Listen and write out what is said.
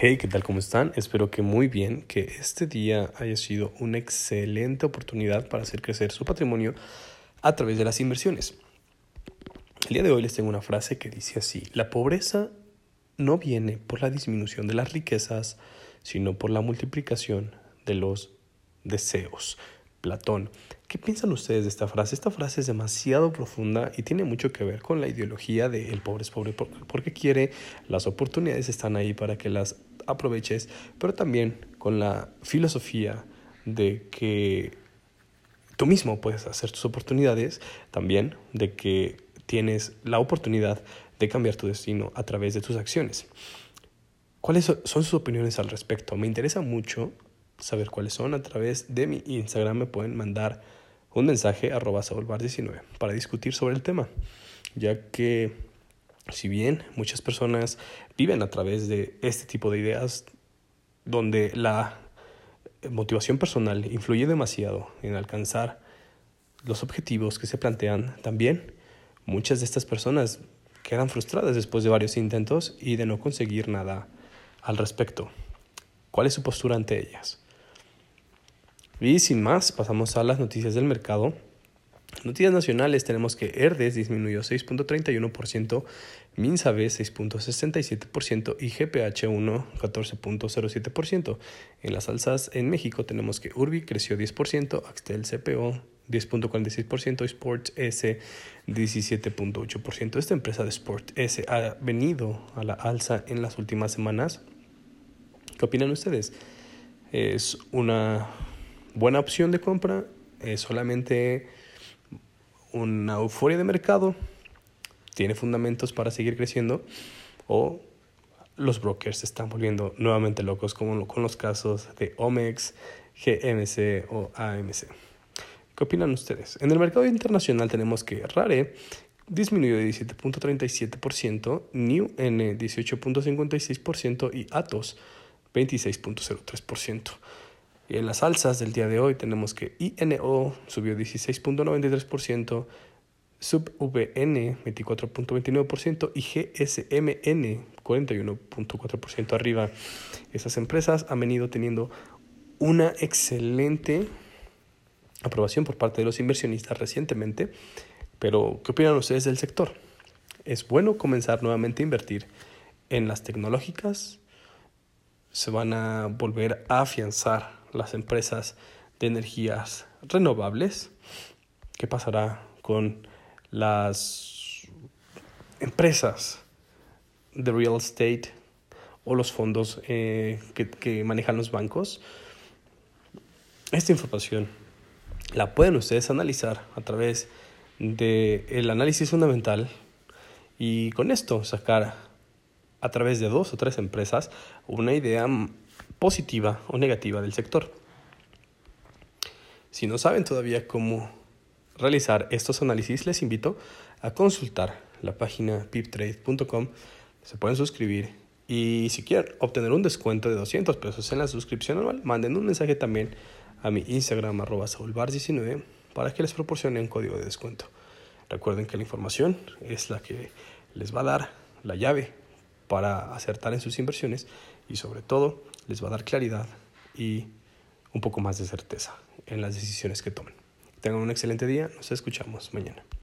Hey, ¿qué tal? ¿Cómo están? Espero que muy bien, que este día haya sido una excelente oportunidad para hacer crecer su patrimonio a través de las inversiones. El día de hoy les tengo una frase que dice así, la pobreza no viene por la disminución de las riquezas, sino por la multiplicación de los deseos. Platón. ¿Qué piensan ustedes de esta frase? Esta frase es demasiado profunda y tiene mucho que ver con la ideología de el pobre es pobre porque quiere, las oportunidades están ahí para que las aproveches, pero también con la filosofía de que tú mismo puedes hacer tus oportunidades, también de que tienes la oportunidad de cambiar tu destino a través de tus acciones. ¿Cuáles son sus opiniones al respecto? Me interesa mucho saber cuáles son, a través de mi Instagram me pueden mandar un mensaje arroba 19 para discutir sobre el tema, ya que si bien muchas personas viven a través de este tipo de ideas donde la motivación personal influye demasiado en alcanzar los objetivos que se plantean, también muchas de estas personas quedan frustradas después de varios intentos y de no conseguir nada al respecto. ¿Cuál es su postura ante ellas? Y sin más, pasamos a las noticias del mercado. Noticias nacionales tenemos que Herdes disminuyó 6.31%, Minsabe 6.67% y GPH1 14.07%. En las alzas en México tenemos que Urbi creció 10%, Axtel CPO 10.46% y Sport S 17.8%. Esta empresa de Sport S ha venido a la alza en las últimas semanas. ¿Qué opinan ustedes? Es una buena opción de compra, es solamente una euforia de mercado, tiene fundamentos para seguir creciendo o los brokers se están volviendo nuevamente locos como con los casos de Omex, GMC o AMC. ¿Qué opinan ustedes? En el mercado internacional tenemos que Rare disminuyó de 17.37%, New N 18.56% y Atos 26.03%. Y en las alzas del día de hoy tenemos que INO subió 16.93%, SubVN 24.29% y GSMN 41.4% arriba. Esas empresas han venido teniendo una excelente aprobación por parte de los inversionistas recientemente, pero ¿qué opinan ustedes del sector? ¿Es bueno comenzar nuevamente a invertir en las tecnológicas? ¿Se van a volver a afianzar las empresas de energías renovables. ¿Qué pasará con las empresas de real estate o los fondos eh, que, manejan los bancos? Esta información la pueden ustedes analizar a través del análisis fundamental y con esto sacar a través de dos o tres empresas una idea positiva o negativa del sector. Si no saben todavía cómo realizar estos análisis, les invito a consultar la página piptrade.com. Se pueden suscribir y si quieren obtener un descuento de 200 pesos en la suscripción anual, manden un mensaje también a mi Instagram arroba 19 para que les proporcione un código de descuento. Recuerden que la información es la que les va a dar la llave para acertar en sus inversiones y sobre todo les va a dar claridad y un poco más de certeza en las decisiones que tomen. Tengan un excelente día, nos escuchamos mañana.